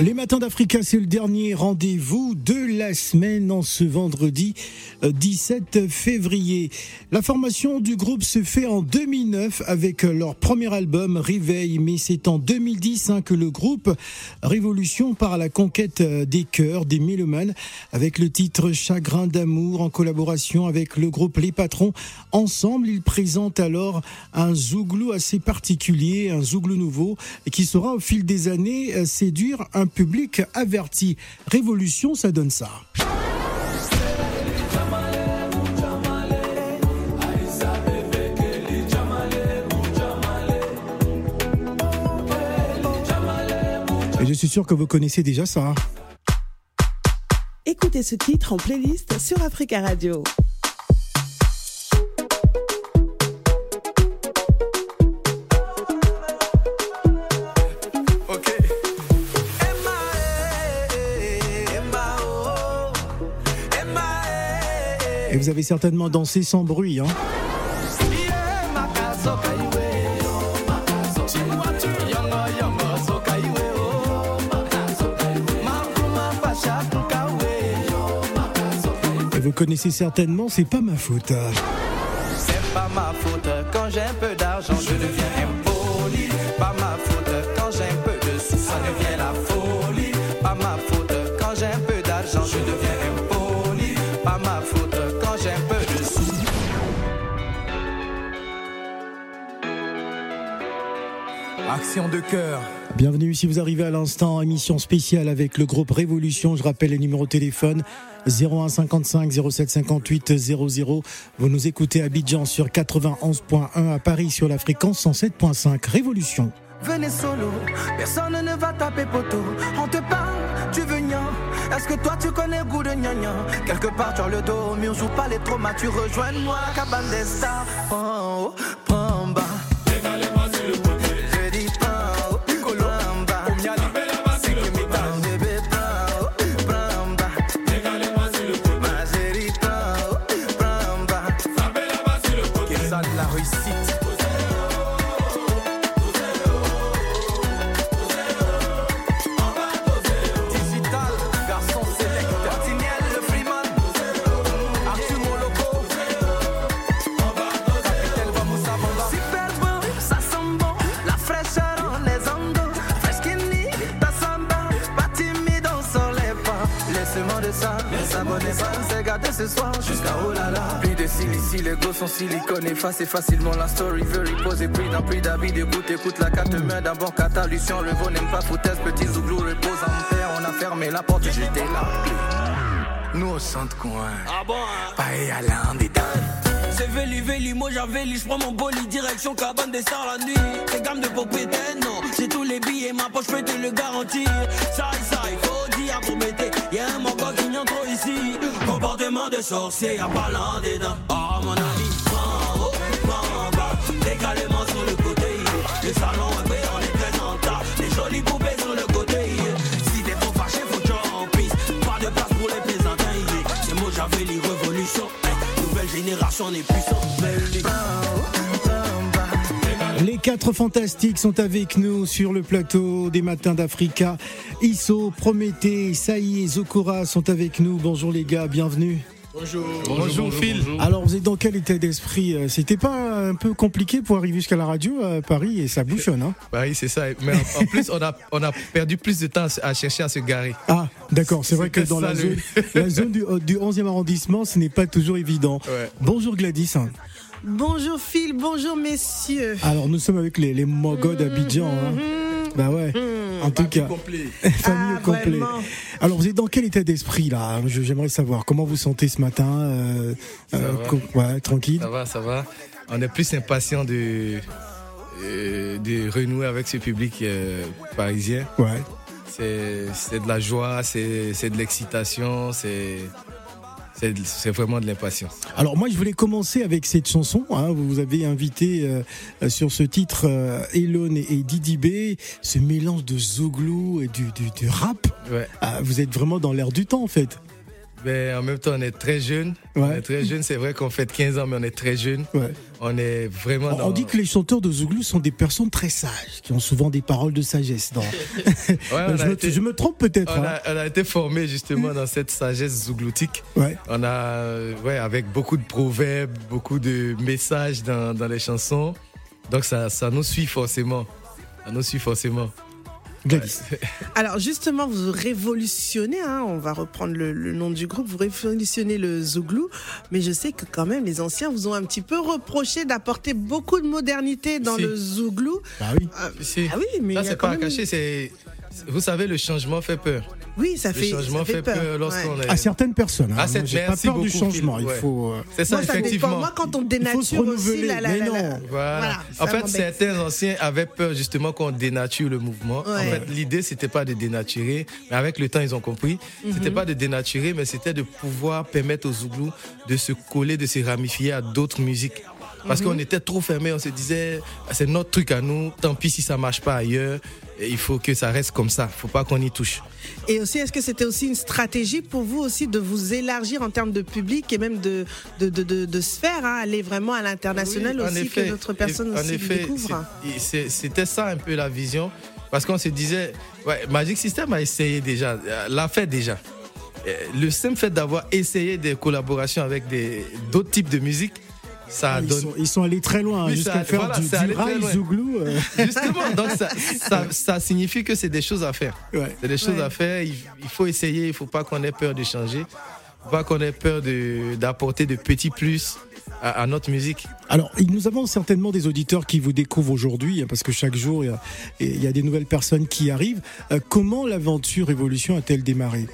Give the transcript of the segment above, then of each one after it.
Les matins d'Africa, c'est le dernier rendez-vous de la semaine en ce vendredi 17 euh, février. La formation du groupe se fait en 2009 avec leur premier album Réveil, mais c'est en 2010 hein, que le groupe Révolution part à la conquête euh, des cœurs, des mélomanes, avec le titre Chagrin d'amour en collaboration avec le groupe Les Patrons. Ensemble, ils présentent alors un zouglou assez particulier, un zouglou nouveau, qui saura au fil des années euh, séduire un public averti. Révolution, ça donne ça. Et je suis sûr que vous connaissez déjà ça. Écoutez ce titre en playlist sur Africa Radio. Vous avez certainement dansé sans bruit, hein Et vous connaissez certainement, c'est pas ma faute. C'est pas ma faute quand j'ai un peu d'argent, je deviens impoli. Pas ma faute quand j'ai un peu de sous, ça devient De cœur. Bienvenue si vous arrivez à l'instant, émission spéciale avec le groupe Révolution. Je rappelle les numéros de téléphone 01 55 07 58 00. Vous nous écoutez à Abidjan sur 91.1, à Paris sur la fréquence 107.5. Révolution. Venez solo, personne ne va taper poteau. On te parle, tu veux gna. Est-ce que toi tu connais le goût de gna gna? Quelque part sur le dos, mur joue pas les traumas. Tu rejoins-moi, cabane des stars. Prends haut, prends ce soir jusqu'à oh là là. Plus de silici, les gosses sont silicone, effacer facilement la story, veut reposer, pris dans plus d'habits, écoute, écoute la carte main, d'abord catalution, le veau n'aime pas foutaise, petit zouglou repose en paix, on a fermé la porte, j'étais là. Nous au centre coin, Ah bon hein? pas à l'un des dames. C'est Veli Veli, moi j'avais je prends mon boli direction cabane des stars la nuit. C'est gamme de propriétaire, non. J'ai tous les billets, ma poche peut te le garantir. Ça, ça, il faut dire pour mettre. Y'a un manquant qui vient trop ici. Comportement de sorcier, y'a pas l'un des dents. Oh mon ami, prends haut, prends bas. Décalement sur le côté. Le salon est fait, on est très en. Les jolies poupées sur le côté. Si t'es trop fâché, faut que en. Pas de place pour les plaisantins. C'est moi j'avais les révolutions. Nouvelle génération, on est puissant. Les quatre fantastiques sont avec nous sur le plateau des matins d'Africa. Isso, Prométhée, Saï et Zokora sont avec nous. Bonjour les gars, bienvenue. Bonjour, Phil. Alors vous êtes dans quel état d'esprit euh, C'était pas un peu compliqué pour arriver jusqu'à la radio à Paris et ça bouchonne, hein Bah oui, c'est ça. Mais en, en plus, on a, on a perdu plus de temps à chercher à se garer. Ah, d'accord, c'est vrai que dans la zone, la zone du, du 11e arrondissement, ce n'est pas toujours évident. Ouais. Bonjour Gladys. Bonjour Phil, bonjour messieurs. Alors nous sommes avec les, les Mogos d'Abidjan. Hein. Bah ouais, en tout cas. complet. Famille Ah, au complet. vraiment. Alors, vous êtes dans quel état d'esprit là Je- J'aimerais savoir comment vous sentez ce matin. euh, euh, ouais, tranquille. Ça va, ça va. On est plus impatient de, euh, de renouer avec ce public euh, parisien. Ouais. C'est c'est de la joie, c'est c'est de l'excitation, c'est c'est vraiment de l'impatience. Alors moi, je voulais commencer avec cette chanson. Hein, vous vous avez invité euh, euh, sur ce titre euh, Elon et, et Didi B, ce mélange de zouglou et du, du, du rap. Ouais. Ah, vous êtes vraiment dans l'air du temps en fait. Ben, en même temps, on est très jeune. On est très jeune. C'est vrai qu'on fait 15 ans, mais on est très jeune. Ouais. On est vraiment On, dans. on dit que les chanteurs de Zouglou sont des personnes très sages, qui ont souvent des paroles de sagesse. dans- Ouais, je, me, été, je me trompe peut-être. on hein. a- on a été formé justement dans cette sagesse zougloutique. On a, euh, ouais, avec beaucoup de proverbes, beaucoup de messages dans, dans les chansons. Donc ça, ça nous suit forcément. Ça nous suit forcément. Gladys. Alors justement, vous révolutionnez, hein, on va reprendre le, le nom du groupe, vous révolutionnez le Zouglou, mais je sais que quand même les anciens vous ont un petit peu reproché d'apporter beaucoup de modernité dans Si. le Zouglou. Bah oui. Ah, Si. ah oui, mais Ça, c'est pas à même- cacher. C'est, vous savez, le changement fait peur. Oui, ça Le fait, changement ça fait, fait peur, lorsqu'on ouais. est. À certaines personnes. hein. Ah, cette- J'ai pas peur du changement. Il Ouais. faut. euh, C'est ça, Moi, ça effectivement. dépend. Moi, quand on dénature aussi la, la, non. Voilà. Voilà, en ça fait, certains anciens avaient peur justement qu'on dénature le mouvement. En fait, l'idée c'était pas de dénaturer, mais avec le temps ils ont compris. Mhm. C'était pas de dénaturer, mais c'était de pouvoir permettre aux Zouglous de se coller, de se ramifier à d'autres musiques. Parce Mhm. qu'on était trop fermés, on se disait Ah, c'est notre truc à nous. Tant pis si ça marche pas ailleurs, et il faut que ça reste comme ça. Faut pas qu'on y touche. Et aussi, est-ce que c'était aussi une stratégie pour vous aussi de vous élargir en termes de public et même de, de, de, de, de sphère, hein, aller vraiment à l'international Oui, aussi, effet. que d'autres personnes en aussi effet, découvrent? C'était ça un peu la vision. Parce qu'on se disait, ouais, Magic System a essayé déjà, l'a fait déjà. Euh, Le simple fait d'avoir essayé des collaborations avec d'autres types de musique, ça Ils donne. sont, ils sont allés très loin, hein, Oui, jusqu'à faire voilà, du, du rail. Zouglou. euh, Justement, donc ça, ça, ça signifie que c'est des choses à faire. ouais. C'est des choses Ouais. à faire. Il, il faut essayer. Il faut pas qu'on ait peur de changer. Faut pas qu'on ait peur de- d'apporter de petits plus à, à notre musique. Alors, nous avons certainement des auditeurs qui vous découvrent aujourd'hui, hein, parce que chaque jour, il y a, il y a des nouvelles personnes qui arrivent. Euh, comment l'aventure Évolution a-t-elle démarré?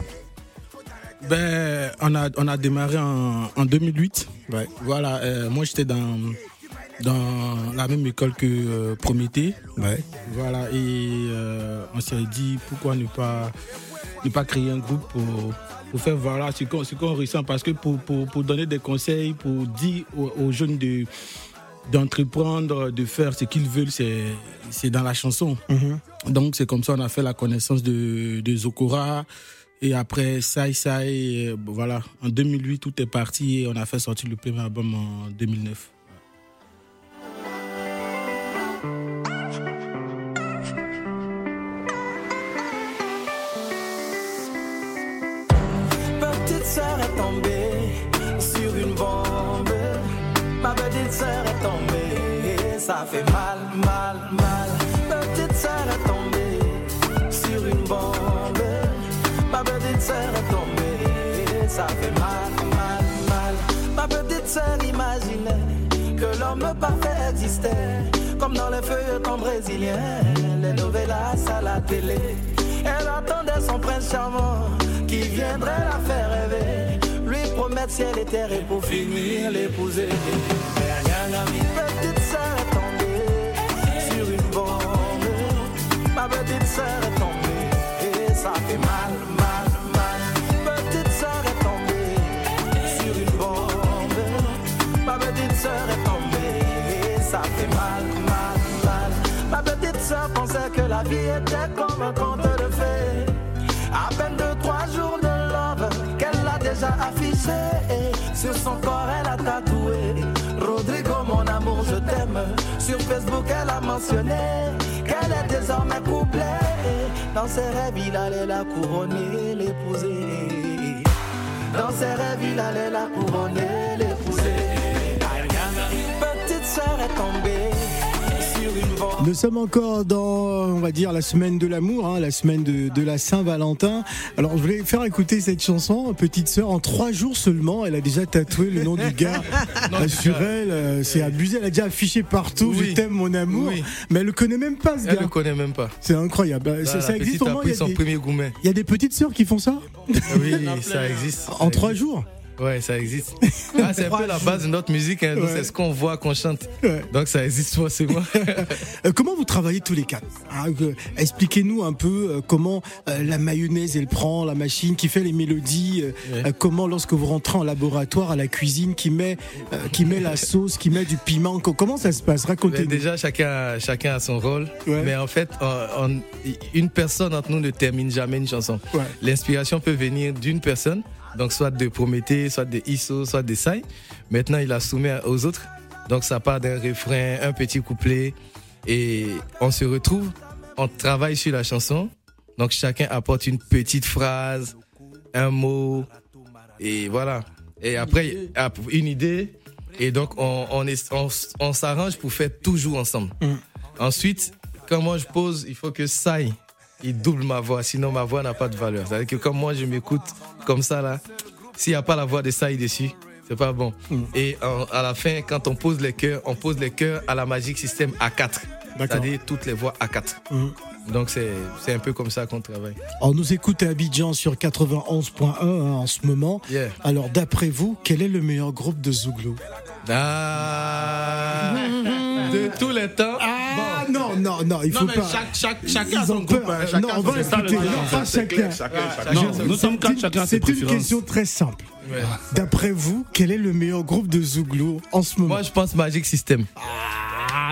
Ben, on a, on a démarré en, en 2008. Ouais. Voilà, euh, moi j'étais dans, dans la même école que euh, Prométhée. Ouais. Voilà, et euh, on s'est dit pourquoi ne pas, ne pas créer un groupe pour, pour faire voilà ce qu'on ressent. Parce que pour, pour, pour donner des conseils, pour dire aux, aux jeunes de d'entreprendre, de faire ce qu'ils veulent, c'est c'est dans la chanson. Mhm. Donc c'est comme ça on a fait la connaissance de, de Zokora. Et après Sai Sai, euh, voilà, en 2008 tout est parti et on a fait sortir le premier album en 2009. Petite sœur est tombée sur une bombe. Ma petite sœur est tombée, ça fait mal, mal, mal. Ça fait mal, mal, mal. Ma petite sœur imaginait que l'homme parfait existait, comme dans les feuilletons brésiliens, les novellas à la télé. Elle attendait son prince charmant qui viendrait la faire rêver. Lui promettre ciel et terre et pour finir l'épouser. Pensait que la vie était comme un conte de fées. À peine deux, trois jours de love qu'elle a déjà affiché. Sur son corps, elle a tatoué Rodrigo, mon amour, je t'aime. Sur Facebook, elle a mentionné qu'elle est désormais couplée. Dans ses rêves, il allait la couronner, l'épouser. Dans ses rêves, il allait la couronner, l'épouser. Petite sœur est tombée. Nous sommes encore dans, on va dire, la semaine de l'amour, hein, la semaine de, de la Saint-Valentin. Alors, je voulais faire écouter cette chanson, Petite Sœur, en trois jours seulement. Elle a déjà tatoué le nom du gars Non, sur elle. euh, C'est abusé. Elle a déjà affiché partout Oui. Je t'aime, mon amour. Oui. Mais elle le connaît même pas, ce Elle gars. ne connaît même pas. C'est incroyable. Bah, ça, ça existe au moins. Il y, a des, il y a des petites sœurs qui font ça Oui, ça existe. en Ça trois existe. jours. Ouais, ça existe. Ah, c'est un peu la base de notre musique. hein. Ouais. C'est ce qu'on voit, qu'on chante. Ouais. Donc ça existe forcément. Euh, comment vous travaillez tous les quatre Hein, que- Expliquez-nous un peu euh, comment euh, la mayonnaise elle prend, la machine qui fait les mélodies, euh, Ouais. comment lorsque vous rentrez en laboratoire à la cuisine qui met euh, qui met la sauce, qui met du piment, co- comment ça se passe? Racontez-nous. déjà, chacun, a- chacun a son rôle. Mais en fait, on- on- une personne entre nous ne termine jamais une chanson. L'inspiration peut venir d'une personne, Donc soit de Prométhée, soit de Isso, soit de Sai. Maintenant, il a soumis aux autres. Donc ça part d'un refrain, un petit couplet. Et on se retrouve, on travaille sur la chanson. Donc chacun apporte une petite phrase, un mot. Et voilà. Et après, ap- une idée. Et donc on, on, est- on, s- on s'arrange pour faire toujours ensemble. Ensuite, quand moi je pose, il faut que Sai, il double ma voix, sinon ma voix n'a pas de valeur. C'est-à-dire que comme moi je m'écoute comme ça là, s'il n'y a pas la voix de Sai dessus, c'est pas bon. Et en- à la fin, quand on pose les chœurs, on pose les chœurs à la Magic System A4. D'accord. C'est-à-dire toutes les voix A4. Mhm. Donc c'est c'est un peu comme ça qu'on travaille. On nous écoute à Abidjan sur 91.1 hein, en ce moment. Yeah. Alors, d'après vous, quel est le meilleur groupe de Zouglou? Ah, de tous les temps. Non, non, non, il Non, faut mais pas. chaque, chaque, Ils chacun ont son groupe. peur. hein, chacun non, on va écouter. Non, pas chacun. Nous sommes c'est quatre, une- chacun ses C'est une question très simple. D'après vous, quel est le meilleur groupe de Zouglou en ce moment? Moi je pense Magic System. Ah,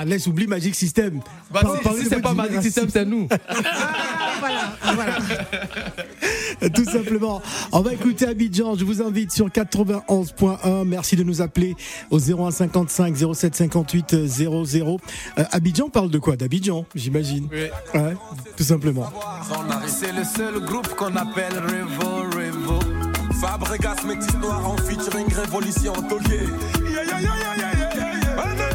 laisse oublier Magic System. Bah, Par- si- c'est pas Magic. System, c'est nous. Tout simplement. On va écouter Abidjan. Je vous invite sur 91.1. Merci de nous appeler au 0155 07 58 00. Euh, Abidjan parle de quoi D'Abidjan, j'imagine. Oui. Ouais, tout simplement. C'est le seul groupe qu'on appelle Revo Revo. Fabregas, métis noir en featuring révolution toqué. Yeah, yeah, yeah,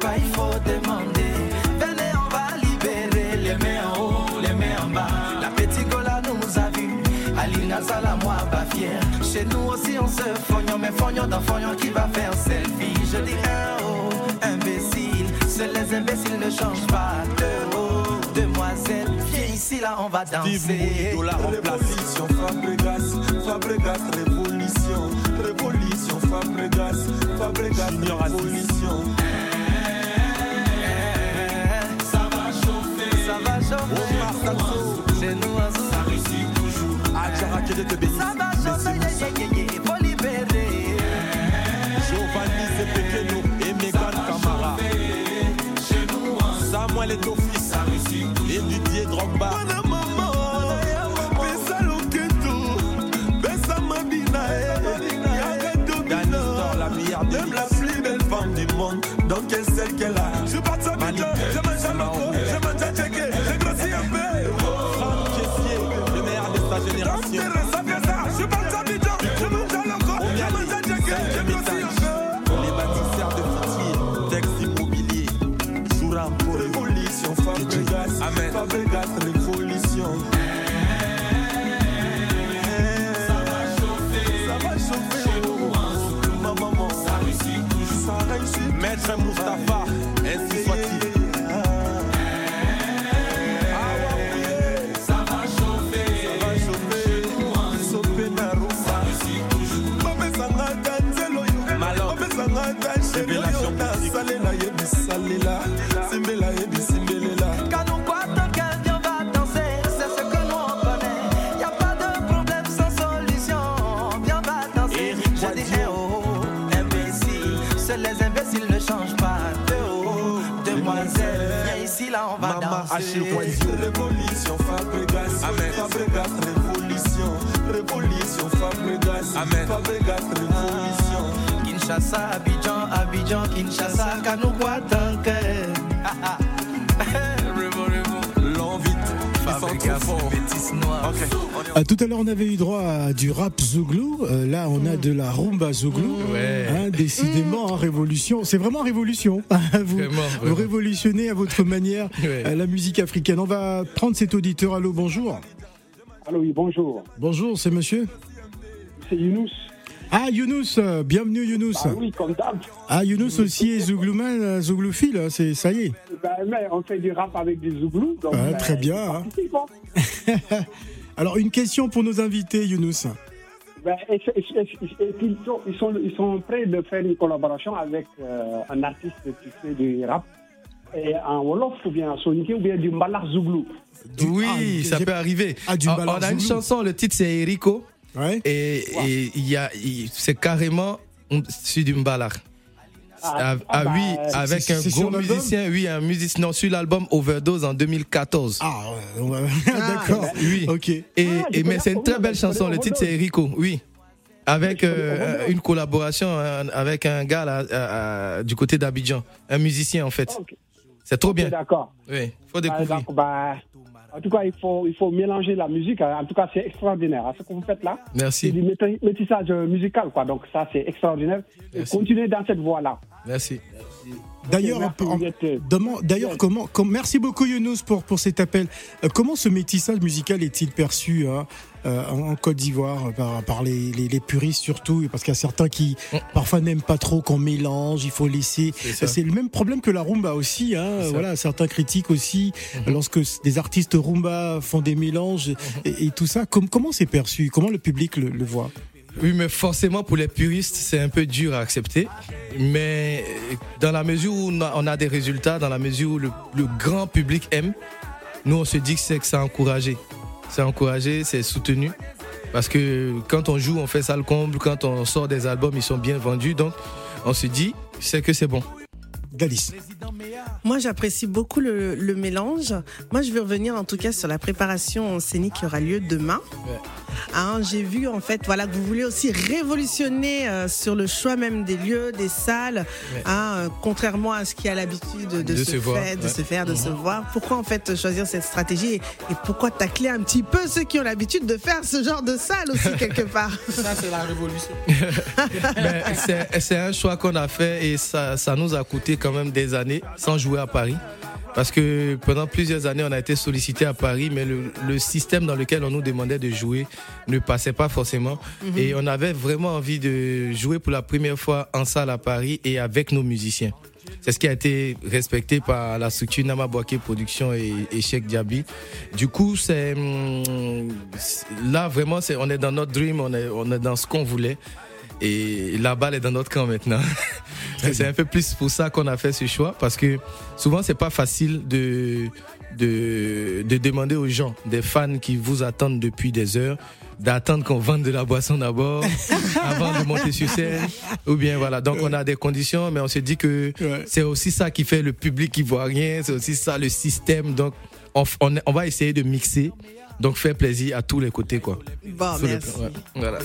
pas il faut demander. Venez on va libérer Les mains en haut, les mains en bas. La petite Gola nous a vus. Alina Sala moi pas fier Chez nous aussi on se fognon Mais fognon dans fognon qui va faire selfie. Je dis un oh, imbécile. Seuls les imbéciles ne changent pas De haut, demoiselle Viens ici là on va danser. Dollar en Révolution, Fabregas, Fabregas, révolution, révolution, Fabregas, Fabregas, révolution. Chez nous Zou- ça réussit toujours. Adjara, te bénisse. Ça va Saint Mustapha, ainsi soit-il. Révélation. Salela, yebis, salela. Danser. Boidieu. Révolution, Fabregas, Amen. Fabregas, révolution, révolution, Fabregas, Amen. Fabregas, révolution. Kinshasa, Abidjan, Abidjan, Kinshasa, quand nous croitons que. Revo, revo. L'en vite, ils sont Fabregas, trop forts. Euh, tout à l'heure, on avait eu droit à du rap Zouglou. Euh, là, on a de la rumba Zouglou. Ouais. Hein, décidément, hein, révolution. C'est vraiment révolution. vous, Vraiment, vous vraiment. révolutionnez à votre manière Ouais. euh, la musique africaine. On va prendre cet auditeur. Allô, bonjour. Allô, oui, bonjour. Bonjour, c'est monsieur C'est Younous. Ah, Younous. euh, Bienvenue, Younous. Ah oui, comme d'hab. Ah, Younous aussi est Zouglouman, Zouglouphile. hein, C'est, ça y est. Ben, mais on fait du rap avec des Zouglous. donc, Ah, ben, très bien, hein. Alors, une question pour nos invités, Younous. Ben, sont, ils sont, ils sont prêts de faire une collaboration avec euh, un artiste qui fait du rap et en Wolof ou bien en Soniké ou bien du Mbalak Zouglou. Du- oui, ah, ça peut arriver. Ah, du on, a une chanson, le titre c'est Erico. Ouais. Et et il y a, c'est carrément sur du Mbalar. Ah, Ah, ah bah, oui, c'est- avec un gros musicien, oui, un musicien non, sur l'album Overdose en 2014. Ah, ouais, d'accord. Oui. Ok. Et, Ah, mais c'est une très belle chanson. Le titre c'est Rico, oui. Avec euh, une collaboration avec un gars là, euh, euh, du côté d'Abidjan, un musicien en fait. C'est trop bien. D'accord. Oui, faut Ah, découvrir. bah, en tout cas, il faut, il faut mélanger la musique. En tout cas, c'est extraordinaire. hein, Ce que vous faites là, c'est Merci, du méti- métissage musical. Quoi. Donc, ça, c'est extraordinaire. Continuez dans cette voie-là. Merci. D'ailleurs, euh, D'ailleurs, comment, com- merci beaucoup Younous pour, pour cet appel. Euh, comment ce métissage musical est-il perçu hein, euh, en, en Côte d'Ivoire par, par les, les- les puristes surtout? Parce qu'il y a certains qui parfois n'aiment pas trop qu'on mélange, il faut laisser. C'est le même problème que la rumba aussi. Hein, voilà, certains critiquent aussi lorsque s- des artistes rumba font des mélanges et, et tout ça. Com- comment c'est perçu? Comment le public le, le voit? Oui, mais forcément pour les puristes, c'est un peu dur à accepter. Mais dans la mesure où on a, a des résultats, dans la mesure où le, grand public aime, nous on se dit que c'est que c'est encouragé. C'est encouragé, c'est soutenu. Parce que quand on joue, on fait ça le comble. Quand on sort des albums, ils sont bien vendus. Donc on se dit, c'est que c'est bon. Galice. Moi, j'apprécie beaucoup le, le mélange. Moi, je veux revenir en tout cas sur la préparation scénique qui aura lieu demain. Hein, J'ai vu en fait, voilà, que vous voulez aussi révolutionner euh, sur le choix même des lieux, des salles, Ouais. hein, euh, contrairement à ce qui a l'habitude de, De se, se voir, de se faire, de se Mhm. voir. Pourquoi en fait choisir cette stratégie et, et pourquoi tacler un petit peu ceux qui ont l'habitude de faire ce genre de salle aussi quelque part? Ça, c'est la révolution. C'est- c'est un choix qu'on a fait et ça, ça nous a coûté quand même des années sans jouer à Paris. Parce que pendant plusieurs années, on a été sollicité à Paris, mais le, le système dans lequel on nous demandait de jouer ne passait pas forcément. Mhm. Et on avait vraiment envie de jouer pour la première fois en salle à Paris et avec nos musiciens. C'est ce qui a été respecté par la structure Nama Boaké Production et, et Cheikh Diaby. Du coup, c'est hum, là vraiment, c'est on est dans notre dream, on est, on est dans ce qu'on voulait. Et la balle est dans notre camp maintenant. c'est un peu plus pour ça qu'on a fait ce choix parce que souvent c'est pas facile de, de, de demander aux gens, des fans qui vous attendent depuis des heures, d'attendre qu'on vende de la boisson d'abord avant de monter sur scène. Ou bien voilà. Donc on a des conditions, mais on se dit que c'est aussi ça qui fait le public ivoirien, c'est aussi ça le système. Donc on, on va essayer de mixer. Donc faire plaisir à tous les côtés quoi. Bon, Sous le merci. plan, ouais. Voilà.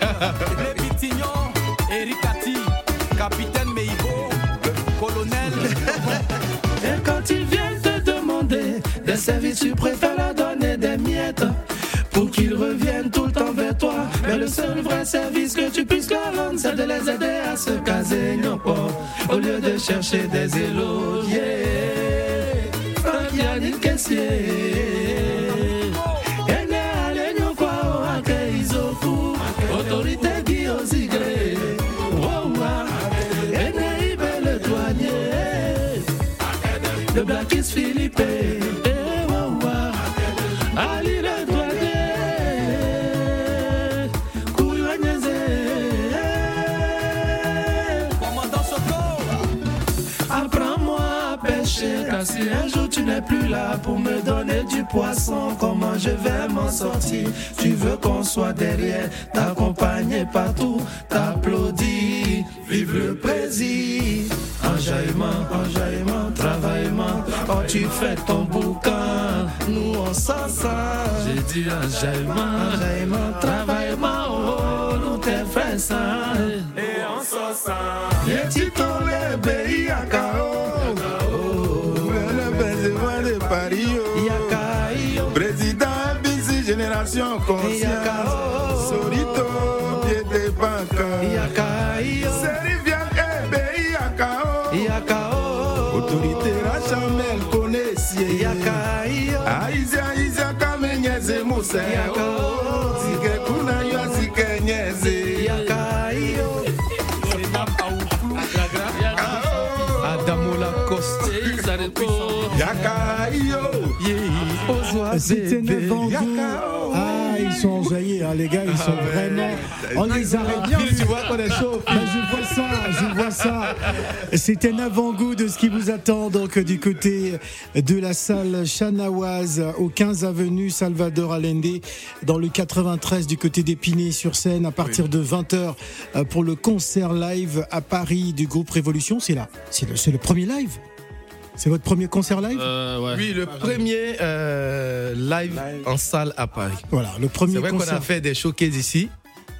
Les Pitignons, Eric Ati, Capitaine Meibo, Colonel. Et quand ils viennent te demander des services, tu préfères leur donner des miettes pour qu'ils reviennent tout le temps vers toi. Mais le seul vrai service que tu puisses leur rendre, c'est de les aider à se caser nyokpo, au lieu de chercher des élogiers. Franck Yannick Kessier. Car si un jour tu n'es plus là pour me donner du poisson, comment je vais m'en sortir? Tu veux qu'on soit derrière, t'accompagner partout, t'applaudir, vive le président. Enjaillement, enjaillement, travaillement, quand tu fais ton bouquin, nous on s'en sort. J'ai dit enjaillement, enjaillement, travaillement, oh, nous t'es fait ça. Et on s'en sort. Génération Conscience, Sorito, pied de banque. Serivian, eh, BI Akao. Autorité Rachamel, connaissier. Aizia, Aizia, Kamenyeze, Moussa. Zike kuna yo, zike nyeze. Adamola Coste. C'était Navango. Ah, ils sont enjaillés, hein, les gars, ils sont vraiment. On les arrête bien. Tu vois qu'on est chaud. Bah, je vois ça, je vois ça. C'était un avant-goût de ce qui vous attend donc du côté de la salle Chanaoise au 15 avenue Salvador Allende dans le 93 du côté d'Épinay sur scène à partir de 20h pour le concert live à Paris du groupe Révolution. C'est là, c'est le, c'est le premier live. C'est votre premier concert live Oui, le premier euh, live en salle à Paris. Voilà, le premier C'est vrai qu'on concert. a fait des showcases ici.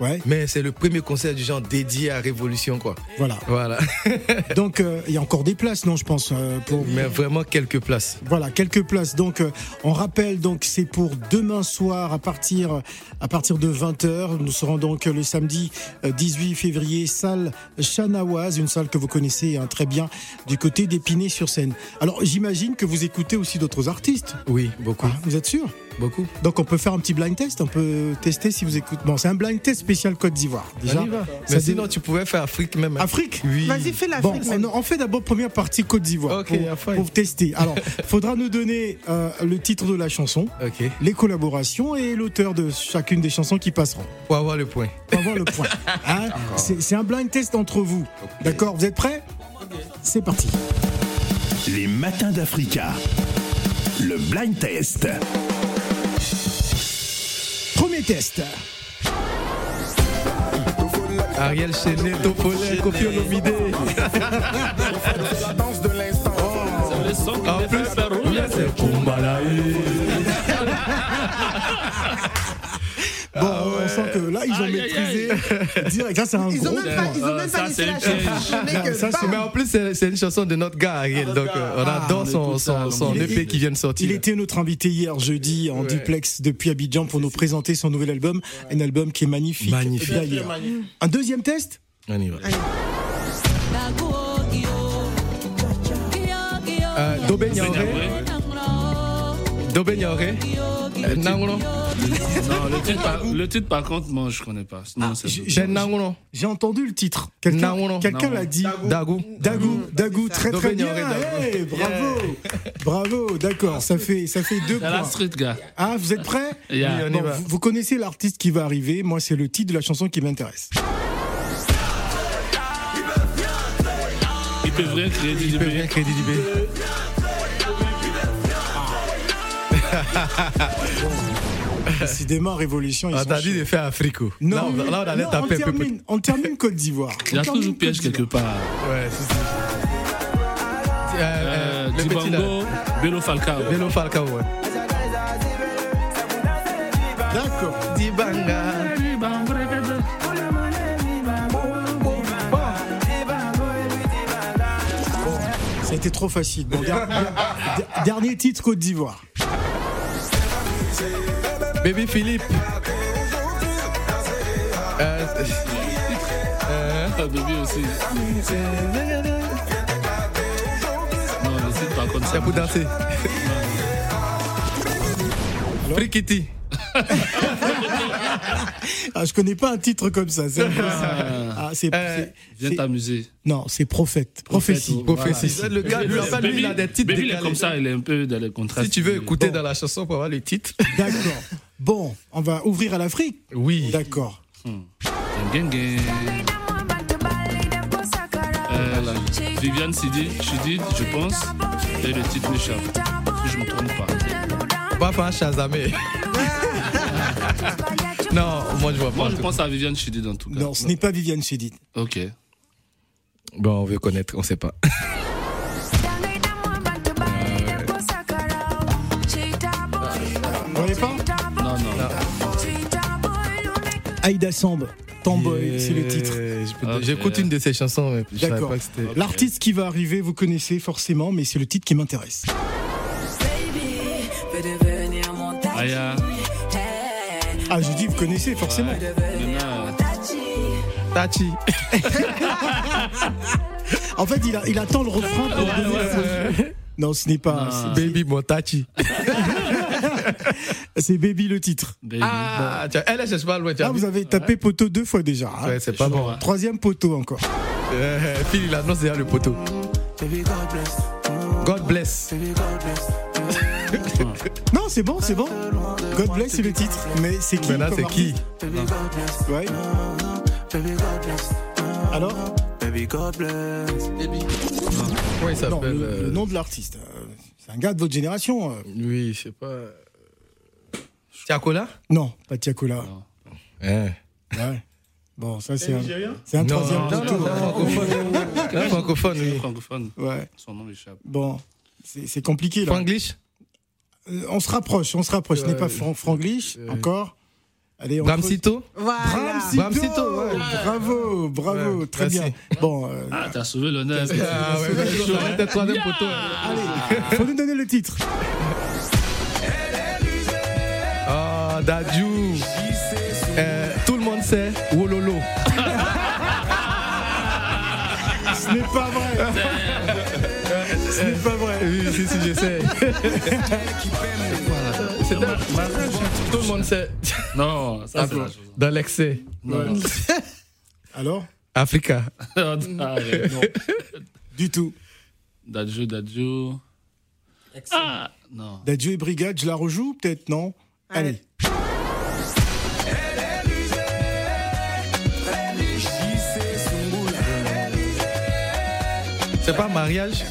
Ouais. Mais c'est le premier concert du genre dédié à Révolution, quoi. Voilà. Voilà. Donc euh, il y a encore des places, non, je pense, euh, pour. Mais vraiment quelques places. Voilà, quelques places. Donc, euh, on rappelle, donc c'est pour demain soir à partir à partir de 20h. Nous serons donc le samedi euh, 18 février, salle Chanaoise, une salle que vous connaissez hein, très bien, du côté d'Épinay-sur-Seine. Alors, j'imagine que vous écoutez aussi d'autres artistes. Oui, beaucoup. vous êtes sûr? Beaucoup. Donc, on peut faire un petit blind test. On peut tester si vous écoutez. Bon, c'est un blind test spécial Côte d'Ivoire. Déjà, Mais dé- sinon, tu pouvais faire Afrique même. Afrique Oui. Vas-y, fais Bon, l'Afrique. on, même. on fait d'abord première partie Côte d'Ivoire pour, tester. Alors, faudra nous donner euh, le titre de la chanson, Ok. les collaborations et l'auteur de chacune des chansons qui passeront. Pour avoir le point. Pour avoir le point. Hein c'est c'est un blind test entre vous. D'accord Vous êtes prêts? C'est parti. Les matins d'Africa. Le blind test. Premier test. Ariel Chenet, Tofolin, Kofi Olomide. La danse de l'instant. En plus, c'est Bon, on sent que là, ils ont Aïe, aïe, maîtrisé. Direct, ça, c'est un Ils ont gros même pas, ils ont Ah, même ça, pas laissé la chanson c'est- bam. Mais en plus, c'est une chanson de notre gars, Ariel. Donc, euh, on adore son, écoute son, son, on son. EP qui vient de sortir. Il était notre invité hier jeudi en Ouais. duplex depuis Abidjan pour nous présenter son nouvel album. Un album qui est magnifique. Magnifique. d'ailleurs. Un deuxième test? On y va. Euh, Dobé Niaoré. Dobé. Euh. Non, le titre, par, le titre, par contre, moi, je connais pas. C'est j'ai- entendu le titre. Quelqu'un l'a dit. Dagou. Dagou, Dagou, très très bien. Hey, bravo, bravo, d'accord. Ça fait ça fait deux la points. street, gars. Ah, vous êtes prêts Yeah. Bon, vous, vous connaissez l'artiste qui va arriver. Moi, c'est le titre de la chanson qui m'intéresse. Du Il peut bien DB. Décidément, Révolution. Ils On sont t'a dit de faire Africo. Non, Là, on, là, on allait non, taper un peu. termine, on termine Côte d'Ivoire. Il y a On toujours piège quelque part. Ouais, c'est ça. Euh, Euh, euh, le petit. Dibango, Bello Falcao. Bello Falcao, ouais. D'accord. Dibanga. Ça a été trop facile. Bon, der- der- dernier titre Côte d'Ivoire. Baby Philippe. Euh, euh, Ah, Baby aussi. Non, le par contre, c'est pour danser. Frikiti. Ah, je connais pas un titre comme ça. C'est. Ah, c'est- Euh, c'est- Viens c'est- t'amuser. non, c'est prophète. Prophétie. Prophétie. Le gars, lui, en fait, lui, il a des titres Baby, il est comme ça, il est un peu dans les contrastes. Si tu veux écouter dans la chanson pour avoir le titre. D'accord. Bon, on va ouvrir à l'Afrique. Oui. D'accord. Gang. Euh, Viviane Sidi, Chidi, je pense. Et le titre m'échappe. Si je me trompe pas. Un Shazamé. non, moi je vois pas. Moi, je pense à Viviane Chidid en tout cas. Non, ce n'est pas Viviane Chedid. Ok. Bon, on veut connaître, on sait pas. Aïda Samb, Tamboy, c'est le titre. Peux- J'écoute une de ses chansons, D'accord. L'artiste qui va arriver, vous connaissez forcément, mais c'est le titre qui m'intéresse. Aya. Ah, je dis, vous connaissez forcément. Tachi. En fait, il, a- il attend le refrain pour donner la faute. Non, ce n'est pas. c'est- Baby Montachi. C'est Baby le titre. Ah, tiens, elle, elle pas loin. as Ah, vous avez tapé poteau deux fois déjà. hein. Ouais, c'est pas bon. Troisième poteau encore. Euh, Phil, il annonce déjà le poteau. God bless. Non, c'est bon, c'est bon. God bless, c'est le titre. Mais c'est qui Maintenant, comme c'est qui Ouais. Alors Baby God bless. Baby. Comment il Non, s'appelle le, euh, le nom de l'artiste. euh, C'est un gars de votre génération. Oui, je sais pas. Tiakola? Non, pas Tiakola. Hein. Ouais. Bon, ça c'est un, c'est un Non, troisième non, poteau. non, non, francophone. Un francophone, oui. Francophone. Ouais. Son nom m'échappe. Bon, c'est c'est compliqué là. Franglish Euh, on se rapproche, on se rapproche. Ce n'est pas Fran- Franglish encore. Allez, on Bramsito Voilà. Bramsito, Bramsito, ouais. Bravo, bravo, Ouais, très merci. bien. Bon, euh, Ah, t'as sauvé l'honneur. Ah ouais, mais je vais être troisième poteau. allez, faut nous donner le titre. Oh, Dadju. Euh, tout le monde sait Wololo. Ce n'est pas vrai. Ce n'est pas vrai. Oui, si, si, je sais. C'est Tout le monde sait. Non, ça c'est la chose. Dans l'excès. Non. Alors? Africa. Arrête, non. Du tout. Dadjo, Dadjo. Ah, non. Dadju et Brigade, je la rejoue peut-être, non? Allez. C'est pas mariage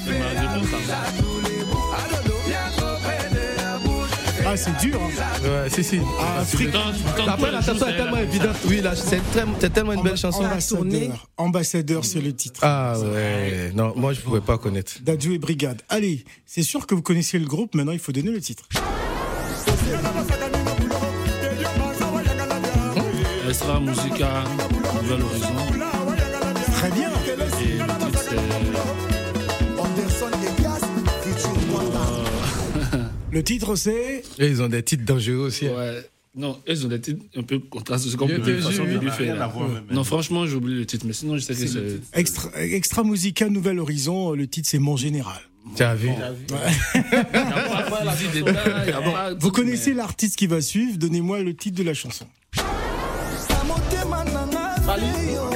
Ah, c'est dur. hein. Ouais, si, si. Ah, Afrique. Après, la chanson est tellement évidente. Oui, là, c'est très- c'est tellement une belle chanson. Ambassadeur. Ambassadeur, c'est le titre. Ah ouais. Non, moi, je pouvais pas connaître. Dadju et Brigade. Allez, c'est sûr que vous connaissez le groupe, maintenant il faut donner le titre. Extra Musica, Nouvel Horizon. Très bien. Et le titre c'est. Le titre c'est Et ils ont des titres dangereux aussi. hein. Ouais. Non, ils ont des titres un peu contrastés. C'est comme lui fait. Non, franchement, j'ai oublié le titre, mais sinon, je sais que c'est. Extra, Extra Musica Nouvel Horizon, le titre c'est Mon Général. Tu as vu Vous connaissez l'artiste qui va suivre, donnez-moi le titre de la chanson.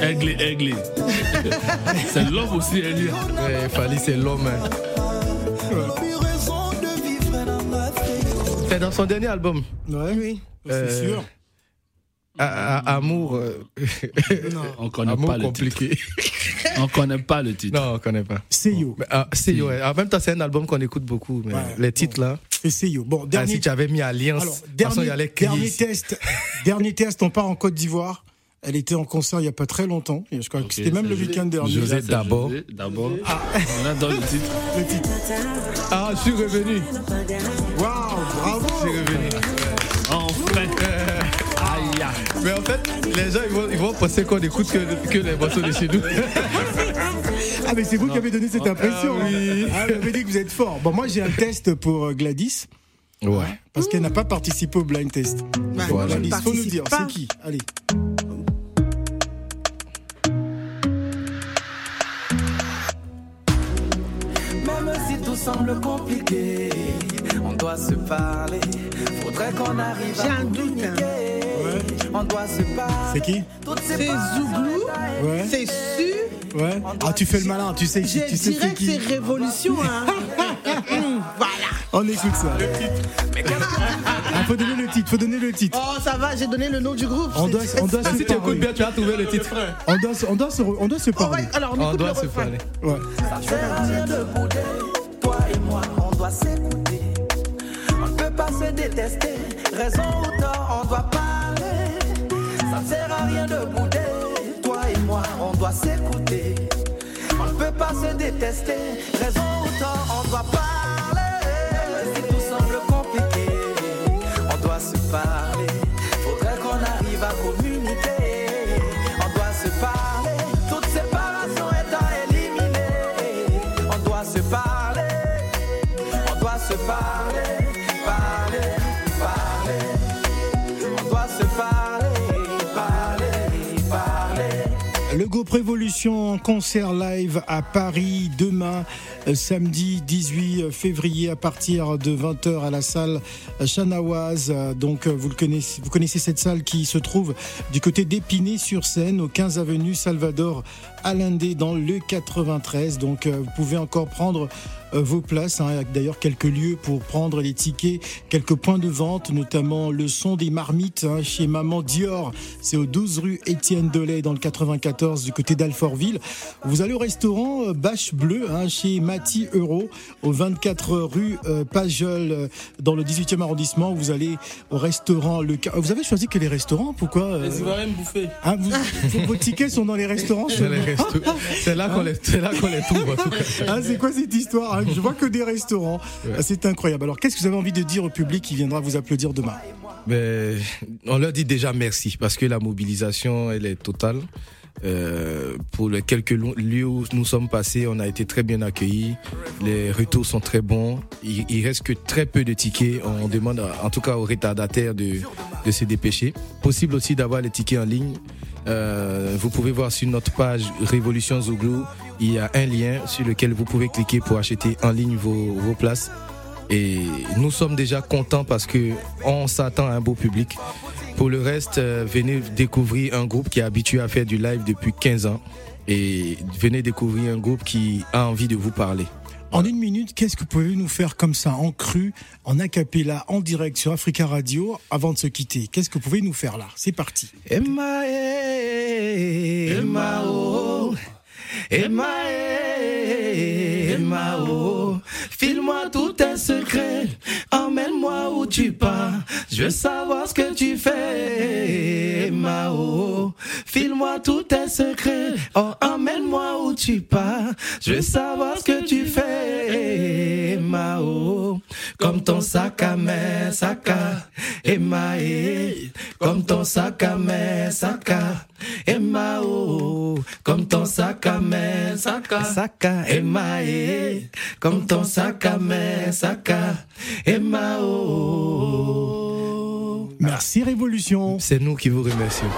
Aiglé, aiglé. c'est l'homme aussi. Ouais, Fali, c'est l'homme. hein. C'est dans son dernier album. Ouais, oui. C'est Euh, sûr. A- a- Amour. euh, On connaît Amour pas le compliqué. titre. On connaît pas le titre. Non, on connaît pas. Ah, c'est ouais. En même temps, c'est un album qu'on écoute beaucoup. Mais Ouais, les titres là. C'est Seyo. Bon, Ah, dernier, si tu avais mis Alliance, alors, de toute façon, il y dernier, allait crier dernier ici. test. dernier test, on part en Côte d'Ivoire. Elle était en concert il n'y a pas très longtemps. Je crois que c'était même le week-end dernier. C'est d'abord. D'abord. On a dans le titre. Le titre. Ah, je suis revenu. Waouh, bravo. Je suis revenu. Enfin. Aïe. Mais en fait, les gens ils vont, ils vont penser qu'on écoute que, que les morceaux de chez nous. Ah, mais c'est vous qui avez donné cette impression. Ah, oui. Ah, vous avez dit que vous êtes fort. Bon, moi, j'ai un test pour euh, Gladys. Ouais. Parce qu'elle n'a pas participé au blind test. Bah, Voilà. Gladys, faut nous dire, c'est qui? Allez. Semble compliqué, on doit se parler. Faudrait qu'on arrive J'ai à un doute. hein. On doit se parler. C'est qui? C'est Zouglou. Ouais. C'est sûr. Ouais. Ah, tu fais le malin, tu sais, Je tu sais dirais c'est que qui. c'est Révolution. Hein. Voilà. On écoute ça. Il faut donner le titre, faut donner le titre. Oh, ça va, j'ai donné le nom du groupe. On doit, on doit Ah, se si tu écoutes parler. bien, tu vas trouver le titre. On doit, se- on doit se, on doit se On va- parler. alors, on, On écoute doit le se refrain. parler. Ouais. Toi et moi, on doit s'écouter. On ne peut pas se détester. Raison ou tort, on doit parler. Ça ne sert à rien de bouder. Toi et moi, on doit s'écouter. On ne peut pas se détester. Raison ou tort, on doit parler. Révolution en concert live à Paris demain, euh, samedi 18 février à partir de 20h à la salle Chanawaz. Donc euh, vous, connaissez, vous connaissez cette salle qui se trouve du côté d'Épinay-sur-Seine au 15 avenue Salvador Allende dans le 93. Donc euh, vous pouvez encore prendre euh, vos places. hein. Il y a d'ailleurs quelques lieux pour prendre les tickets, quelques points de vente, notamment le son des marmites hein, chez Maman Dior. C'est au 12 rue Étienne Delay dans le 94 du côté d'Alfortville. Vous allez au restaurant euh, Bâche Bleu hein, chez Mati Euro au 24 rue euh, Pajol euh, dans le 18e arrondissement. Vous allez au restaurant Le Vous avez choisi que les restaurants? Pourquoi euh, Les Ivoiriens me bouffer. hein, vous- vos, vos tickets sont dans les restaurants C'est là qu'on les, qu'on les trouve en tout cas. ah, c'est quoi cette histoire hein? Je vois que des restaurants. Ouais. Ah, C'est incroyable. Alors, qu'est-ce que vous avez envie de dire au public qui viendra vous applaudir demain? Ben, on leur dit déjà merci parce que la mobilisation, elle est totale. Euh, pour les quelques lieux où nous sommes passés, on a été très bien accueillis. Les retours sont très bons. Il, il reste que très peu de tickets. On demande, à- en tout cas aux retardataires, de, de se dépêcher. Possible aussi d'avoir les tickets en ligne. Euh, vous pouvez voir sur notre page Révolution Zouglou, il y a un lien sur lequel vous pouvez cliquer pour acheter en ligne vos, vos places. Et nous sommes déjà contents parce que on s'attend à un beau public. Pour le reste, euh, venez découvrir un groupe qui est habitué à faire du live depuis 15 ans. Et venez découvrir un groupe qui a envie de vous parler. En une minute, qu'est-ce que vous pouvez nous faire comme ça, en cru, en a cappella, en direct sur Africa Radio, avant de se quitter? Qu'est-ce que vous pouvez nous faire là? C'est parti. Emma, Emma, oh. Emma, Emma, oh. File-moi tous tu pars. Je veux savoir ce que tu fais. Emma, oh. File-moi tous tes secrets. Oh, emmène-moi où tu pars. Je veux savoir ce que tu fais. Emma, oh. Comme ton sac à main, sac à. Comme ton sac à main, sac. Emma, oh. Comme ton sac à main, sac à. Sac à. Emma, eh. Comme ton sac à main, sac à. Emma, oh. Merci Révolution. C'est nous qui vous remercions.